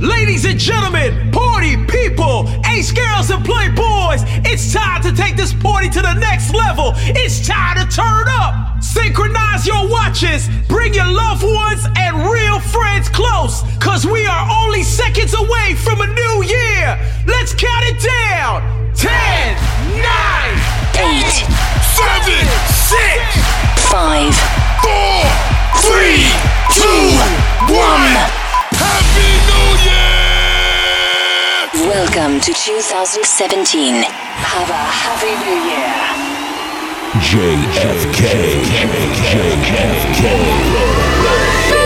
Ladies and gentlemen, party people, ace girls and playboys, it's time to take this party to the next level. It's time to turn up. Synchronize your watches, bring your loved ones and real friends close, cause we are only seconds away from a new year. Let's count it down 10, 9, 8, 7, 6, 5, 4, 3, 2, 1. Happy New Year! Welcome to 2017. Have a Happy New Year. JFK. JFK. JFK. JFK.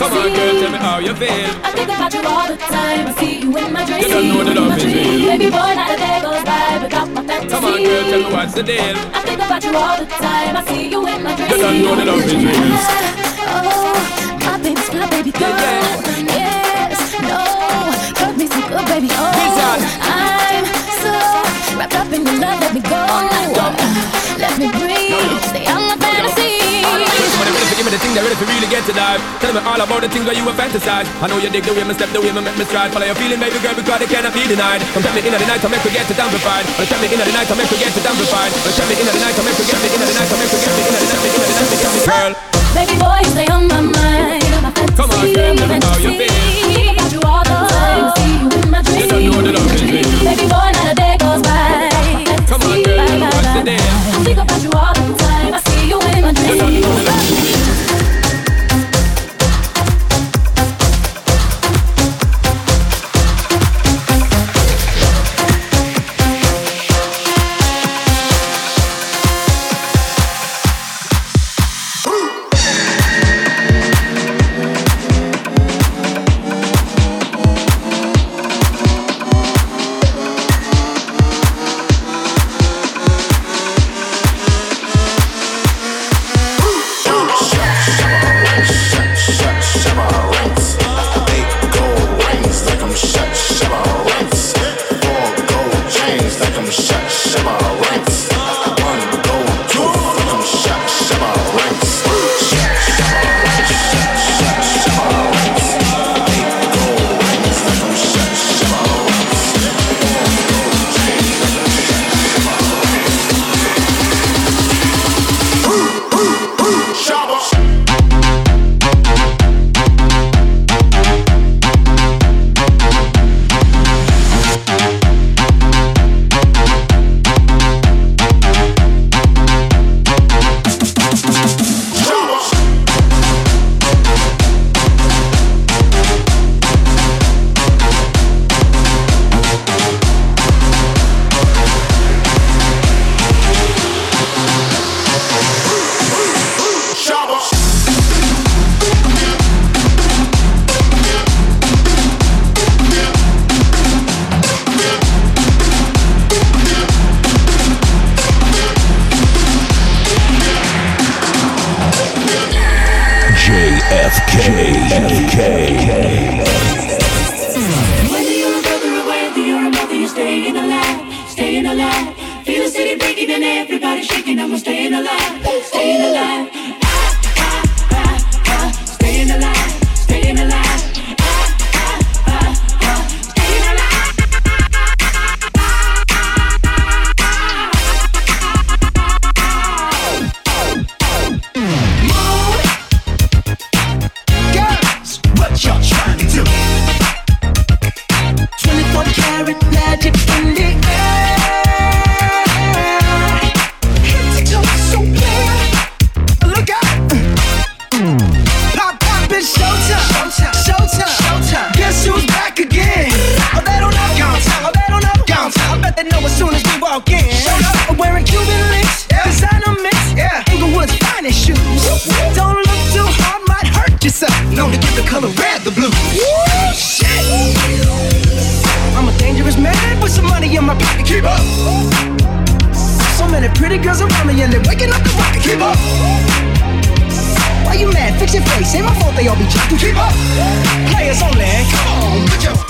Come on, girl, tell me how you feel. I think about you all the time. I see you in my dreams. You don't know the love is real. Baby boy, not a day goes by without my fantasy. Come on, girl, tell me what's the deal. I think about you all the time. I see you in my dreams. You don't know the love is real. Oh, my baby's my baby girl. Yes, no, hurt me so oh, good, baby. Oh, I'm so wrapped up in your love. Let me go. Let me breathe. Stay on my thing they're ready for really get to dive. Tell me all about the things where you were fantasize. I know you dig the way me step, the way me make me stride. Follow your feeling, baby girl, because it cannot be denied. Come tell me in the night, I make forget to amplified. Come tell me in the night, I make forget to amplified. Come tell me in the night, I make forget me in the night, I make forget me in the night, to make in the night, girl. Baby boy, stay on my mind. My Come on, girl, let me know you feel. When I'm on the block, you still be on my mind.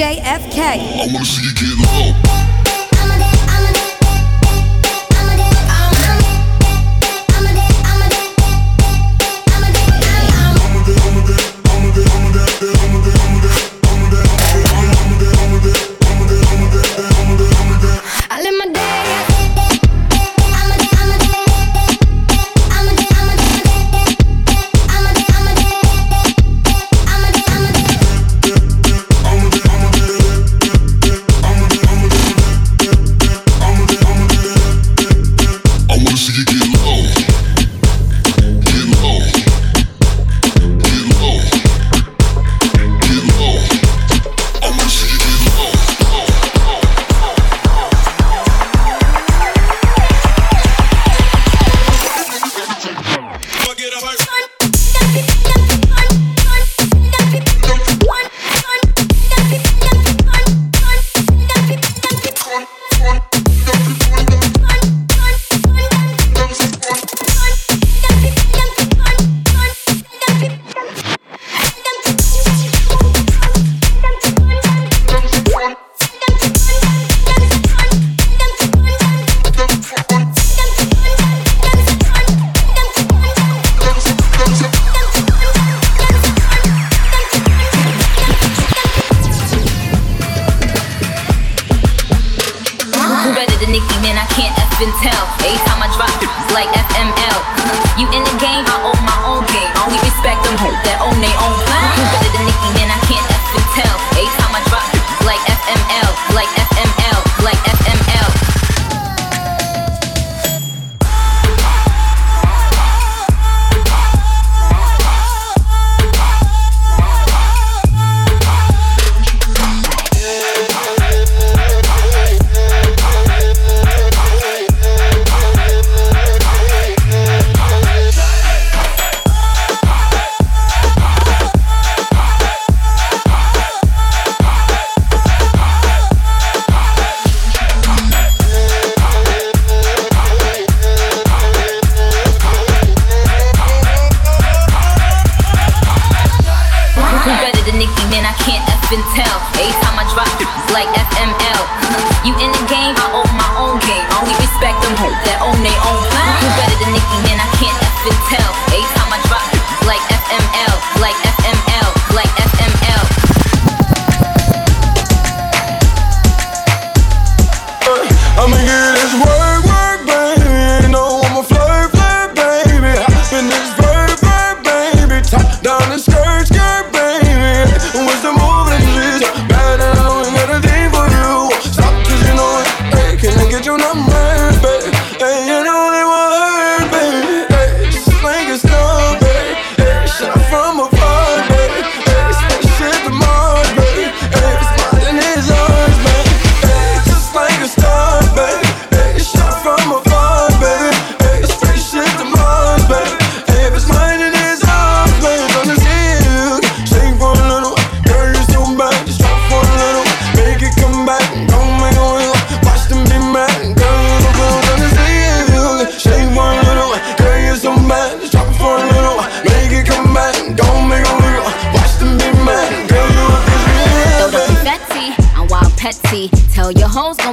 You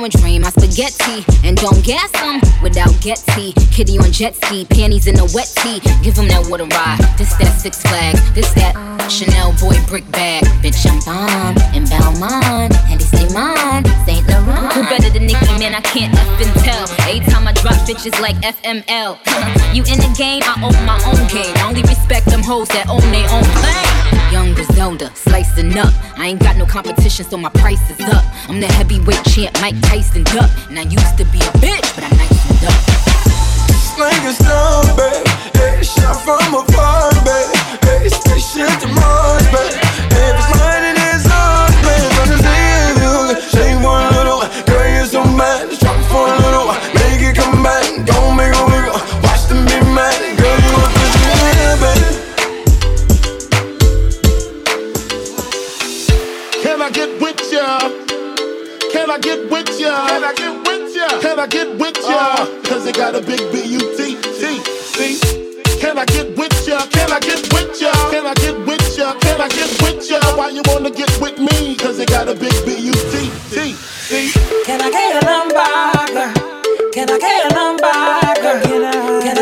hoes dream my spaghetti and don't gas them without Getty. Kitty on jet ski, panties in a wet tee. Give them that water ride. This that Six Flags, this that Chanel boy brick bag. Bitch, I'm bomb bitches like FML. you in the game, I own my own game. I only respect them hoes that own their own plane. Young Griselda, slicing up. I ain't got no competition, so my price is up. I'm the heavyweight champ, Mike Tyson duck. And I used to be a bitch, but I nicened up. Like a star, babe. Hey, shot from afar, babe. Hey, spaceship to Mars, babe. If it's mine, I get with ya? Can I get with ya? Can I get with ya? Uh. Cause it got a big B-U-T, T, C. Can I get with ya? Can I get with ya? Can I get with ya? Can I get with ya? Why you wanna get with me? Cause it got a big B-U-T, T, C. Can I get your number, girl? Can I get your number, girl? Can I get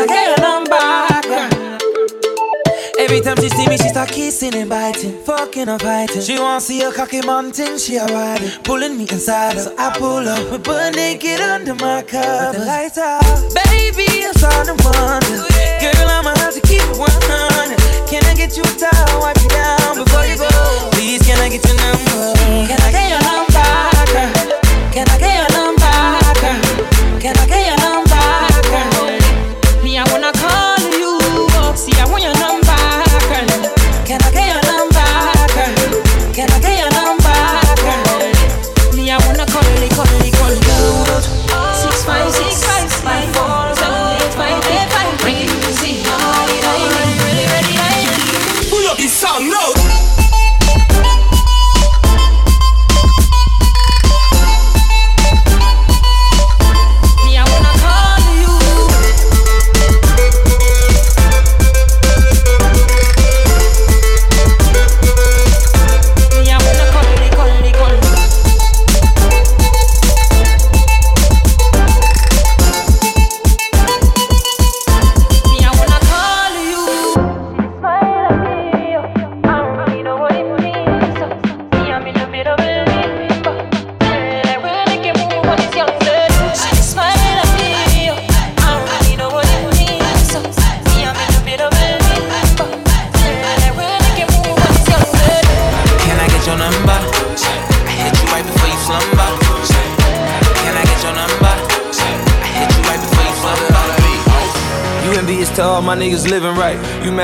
Every time she see me, she start kissing and biting, fucking and fighting. She want see a cocky mountain, she a riding, pulling me inside. So I pull up, we butt naked under my cover. With the lights out, baby, I'm starting to wonder. Girl, I'ma have to keep it 100. Can I get you a towel, wipe you down before you go? Please, can I get your number? Can I get your number, girl? Can I get your number, girl? Can I get your number,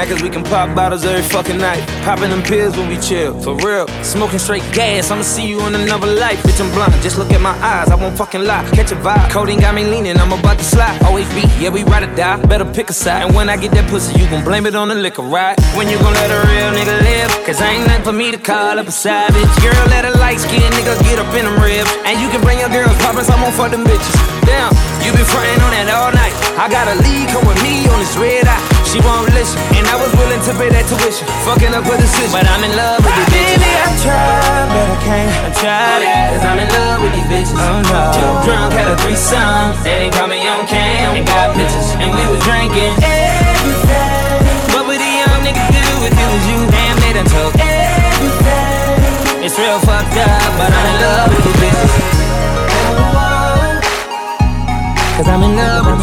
Cause we can pop bottles every fucking night. Popping them pills when we chill, for real. Smoking straight gas, I'ma see you in another life. Bitch, I'm blind, just look at my eyes, I won't fucking lie. Catch a vibe, codeine got me leaning, I'm about to slide. Always be, yeah, we ride or die, better pick a side. And when I get that pussy, you gon' blame it on the liquor, right? When you gon' let a real nigga live? Cause ain't nothing for me to call up a savage. Girl, let a light skin nigga get up in them ribs. And you can bring your girls poppin', so I'm gon' fuck them bitches. Damn, you been frontin' on that all night. I got a lead, come with me on this red eye. She won't listen, and I was willing to pay that tuition. Fucking up with a decision, but I'm in love with bitches. Baby, I tried, but I can't. I tried it, cause I'm in love with these bitches. Oh no. Too drunk, had a threesome. They didn't call me on cam, and got bitches, and we was drinking. Everything. What would a young nigga do if it was you? Damn, they done took everything. It's real fucked up, but I'm in love with these bitches. Oh, oh, oh. Cause I'm in love with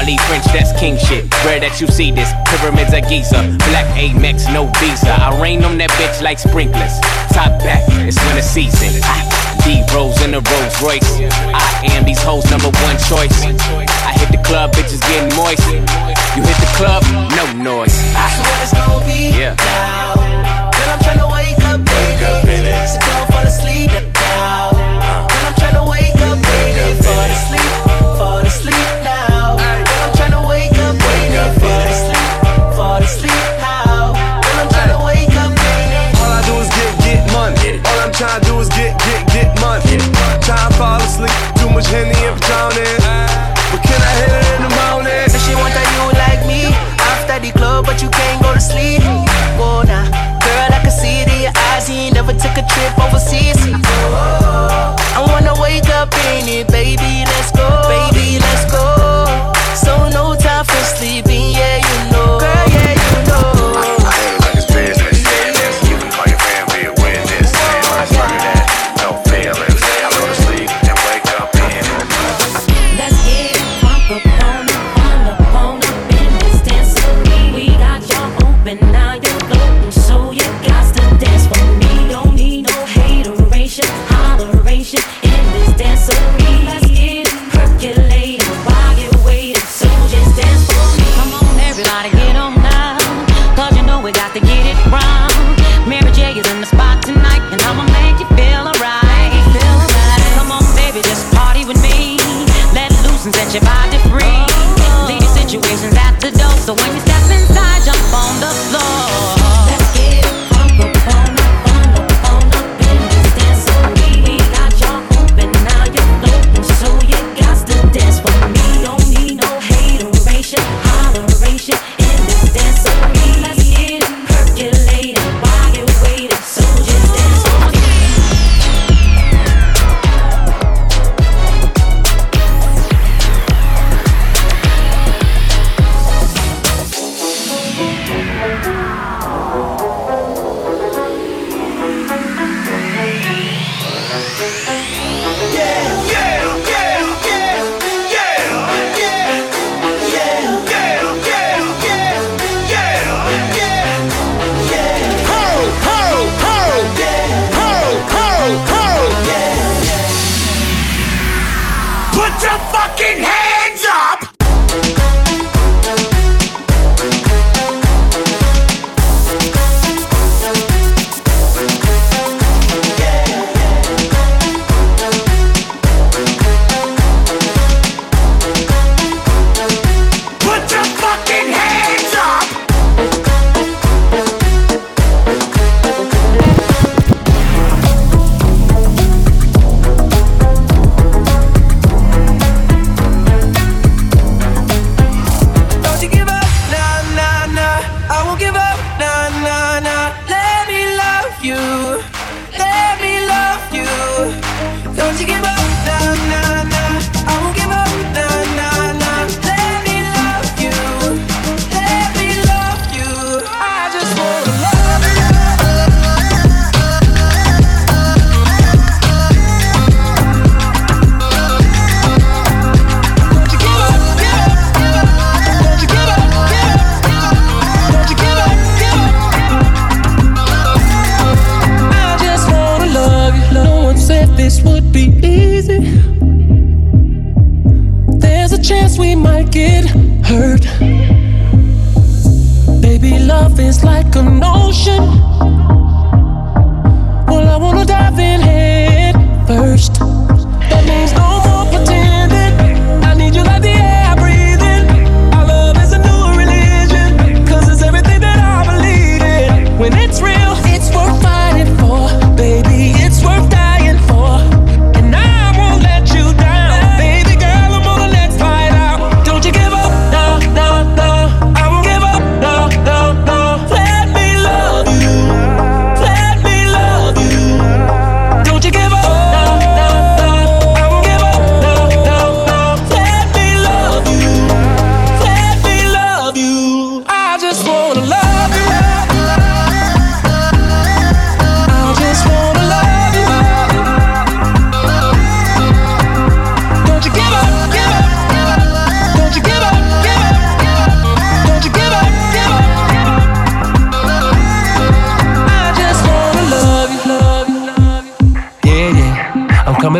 Marley French, that's king shit. Rare that you see this. Pyramids of Giza. Black Amex, no visa. I rain on that bitch like sprinklers. Top back, it's winter season. D Rose in the Rolls Royce. I am these hoes' number one choice. I hit the club, bitches getting moist. You hit the club, no noise.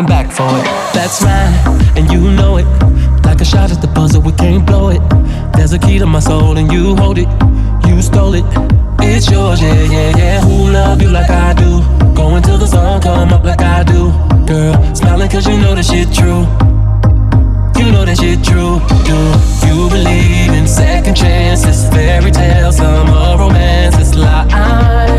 coming back for it. That's mine, and you know it. Like a shot at the buzzer, we can't blow it. There's a key to my soul, and you hold it. You stole it. It's yours, yeah, yeah, yeah. Who love you like I do? Going till the sun come up like I do. Girl, smiling cause you know that shit true. You know that shit true. Do you believe in second chances, fairy tales, summer romances? Lies.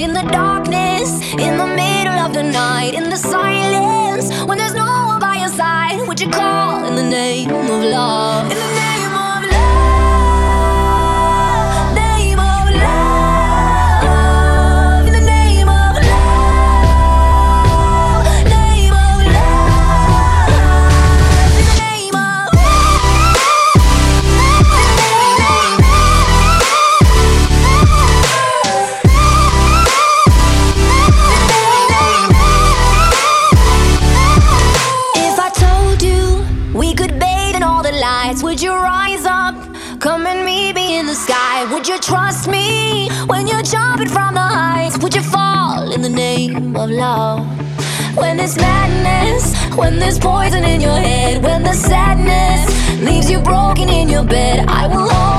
in the darkness, in the middle of the night, in the silence when there's no one by your side. Would you call in the name of love? When there's poison in your head, when the sadness leaves you broken in your bed, I will always.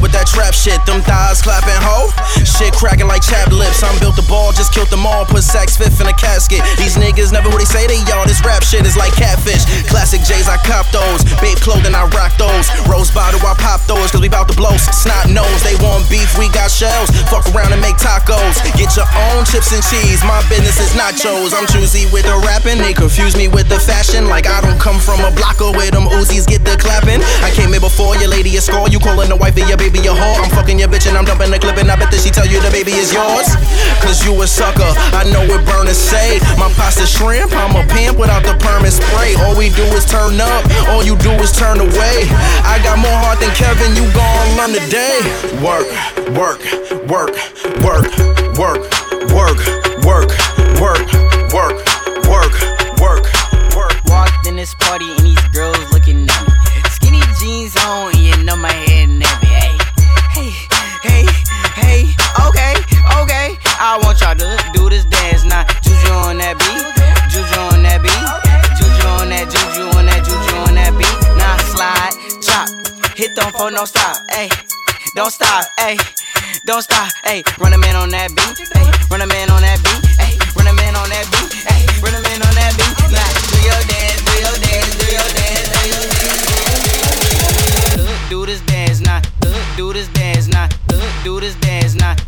with that trap shit, them thighs clapping ho shit cracking like chap lips. I'm built the ball, just killed them all, put Saks Fifth in a casket. These niggas never what they say they y'all. This rap shit is like catfish. Classic J's, I cop those. Big clothing, I rock those. Rose bottle, I pop those, cause we bout to blow. Snot nose, they want beef, we got shells. Fuck around and make tacos. Get your own chips and cheese, my business is nachos. I'm choosy with the rapping, they confuse me with the fashion. Like I don't come from a blocker where them Uzis get the clapping. I came here before your lady a score. You calling the wife of your baby a whore. I'm fucking your bitch and I'm dumping the clip and I bet that she tell you the baby is yours? Cause you a sucker, I know it burn and say. My pasta shrimp, I'm a pimp without the perm and spray. All we do is turn up, all you do is turn away. I got more heart than Kevin, you gon' learn today. Work, work, work, work, work, work, work, work, work, work, work, work. Walked in this party and these girls no, don't stop, ayy. Don't stop, ayy. Don't stop, ayy. Run a man on that beat, ayy. Run a man on that beat, ayy. Run a man on that beat, ayy. Run a man on that beat. Now, do your dance, do your dance, do your dance, do your dance. Do this dance, not do this dance, not do this dance, not.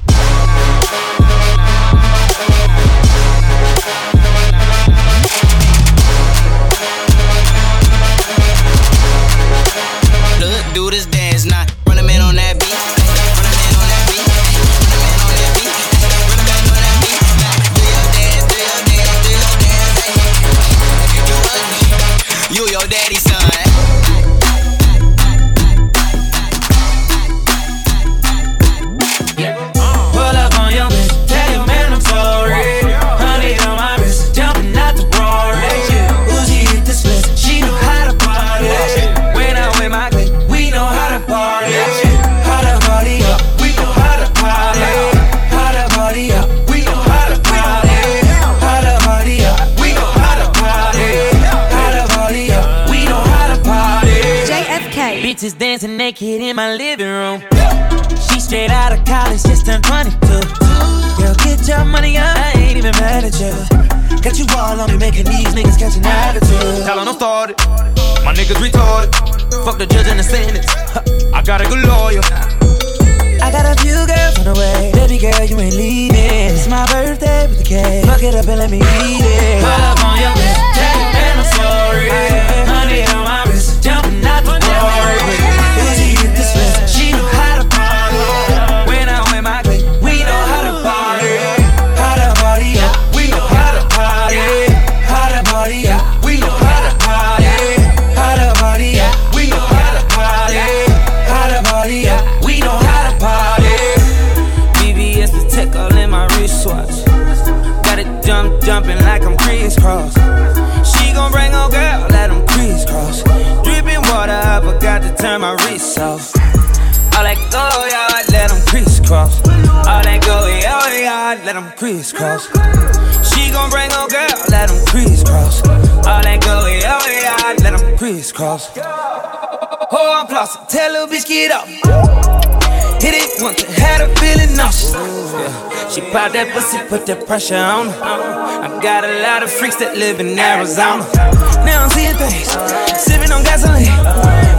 Crisscross. She gon' bring her girl, let him crisscross. All that go yard, oh, let him crisscross. Oh, I'm tell little bitch get up. Hit it once had her feeling nauseous. Yeah. She popped that pussy, put that pressure on her. I got a lot of freaks that live in Arizona. Now I'm seeing things, sipping on gasoline,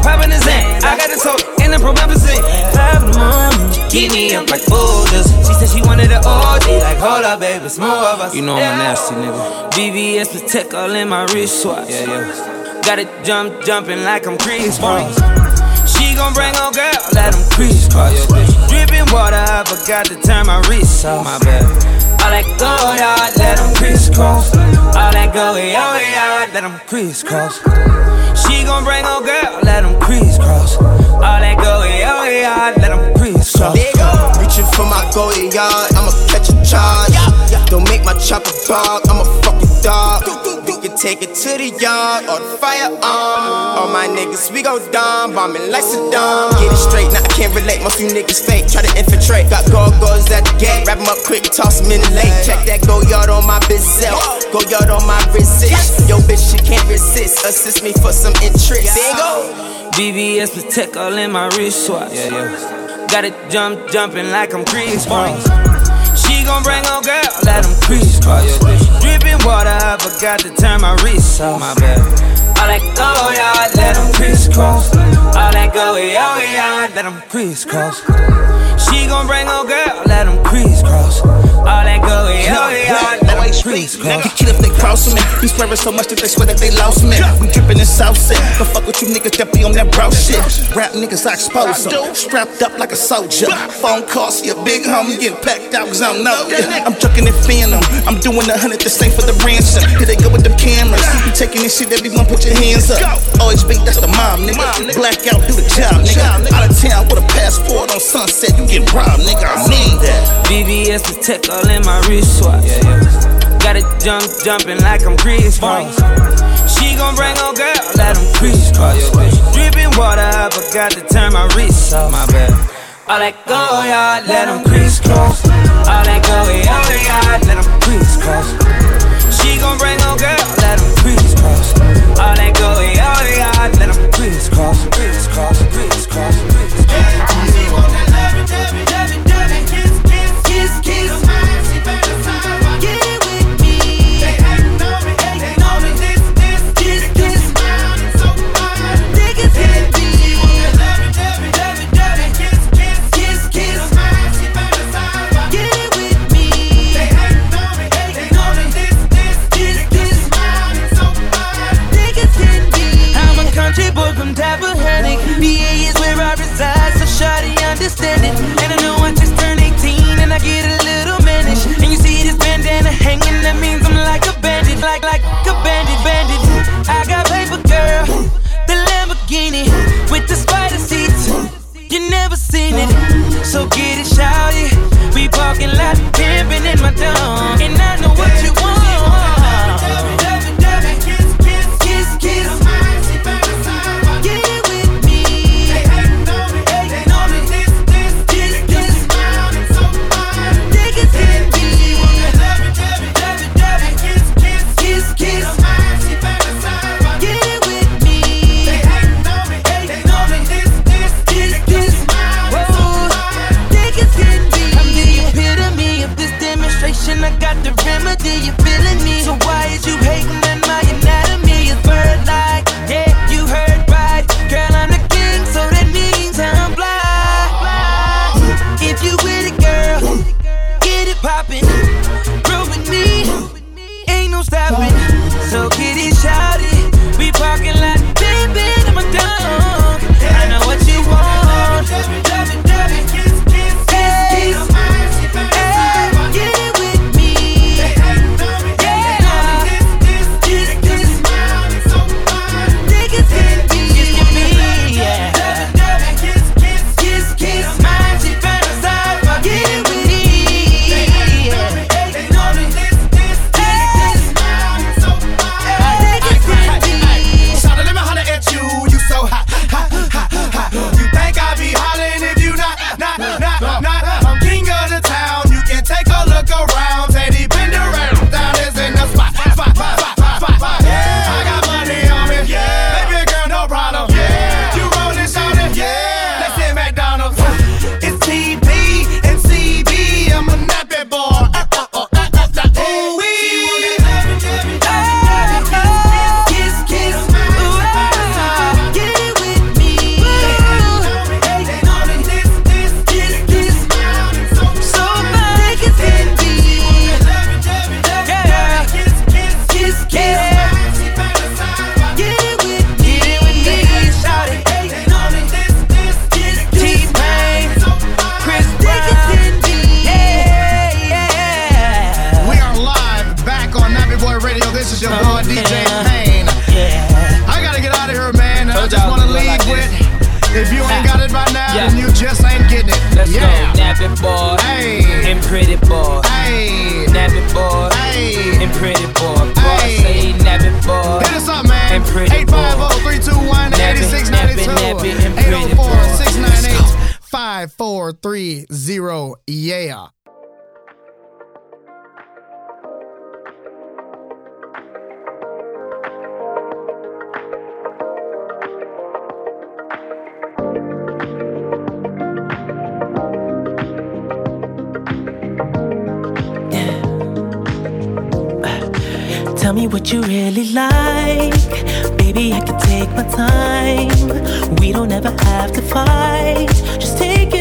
popping the zen. I got this hoe in the promethazine. Five in the morning, keep me up like boulders. She said she wanted an OG, like hold up, baby, it's more of us. You know I'm a nasty nigga. BBS Protect all in my wristwatch. Yeah, yeah. Got it jump, jumping like I'm Kris Kross. She gon' bring her girl, let him crisscross. Dripping water, I forgot to turn my wrist off. My bad. All that go yard, let him crisscross. All that go yard, let him crisscross. She gon' bring her girl, let him crisscross. All that go yard, let him crisscross. You. Reaching for my goalie yard, I'ma catch a charge. Don't make my chopper bark, I'm a fucking dog. We can take it to the yard or the firearm. All my niggas, we go dumb, bombing like Saddam. Get it straight, now I can't relate. Most you niggas fake, try to infiltrate. Got go-go's at the gate, wrap 'em up quick, toss 'em in the lake. Check that go yard on my bizel, go yard on my resist. Yo, bitch, she can't resist. Assist me for some interest. There you go. BBS Protect all in my wristwatch. Yeah, yeah. Got it jump, jumping like I'm Kris Kross. She gon' bring her girl, let him crisscross. Dripping water, I forgot to turn my wrist off. My bad. All that go yard, let him crisscross. All that go yard, oh, let him crisscross. She gon' bring her girl, let him crisscross. All that go yard, oh, let crisscross. Get killed if they cross me. We swearing so much that they swear that they lost me. We dripping in South Set. Don't fuck with you niggas that be on that bro shit. Rap niggas, I expose them. Strapped up like a soldier. Phone calls, your big homie get packed out cause I don't know. ya. I'm chucking it phantom. I'm doing a hundred the same for the ransom. Here they go with them cameras. You taking this shit, everyone put your hands up. OHB, that's the mom, nigga. Black out, do the job, nigga. Out of town with a passport on sunset, you get robbed, nigga. I mean that. BBS Protect all in my wristwatch. Yeah, yeah. Got it jump, jumping like I'm Kris Kross. She gon' bring her girl, let him crisscross. Dripping water, I forgot to turn my wrist off. My bad. All that go yard, let him crisscross. All that go yard, let him crisscross. She gon' bring her girl, let him crisscross. All that go yard, let him crisscross. Crisscross, crisscross, 430. Yeah. Tell me what you really like. Baby, I can take my time. We don't ever have to fight. Just take it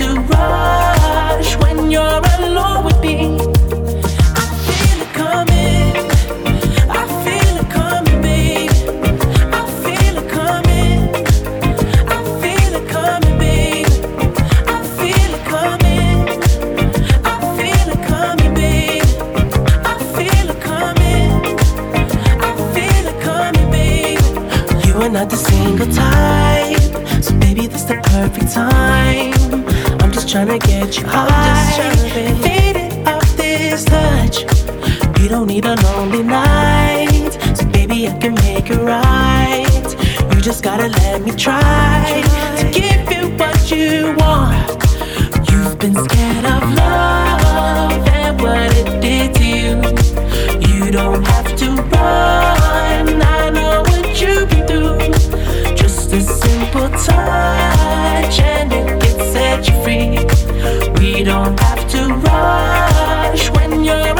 have to rush when you're alone with me. I feel it coming. I feel it coming, babe. I feel it coming. I feel it coming, babe. I feel it coming. I feel it coming, babe. I feel it coming. I feel it coming, babe. You are not the single type, so baby, this the perfect time. I'm just tryna get you high, and faded off this touch. You don't need a lonely night, so baby, I can make it right. You just gotta let me try to give you what you want. You've been scared of love and what it did to you. You don't have to run. I know what you've been through. Just a simple touch and it set you free. We don't have to rush when you're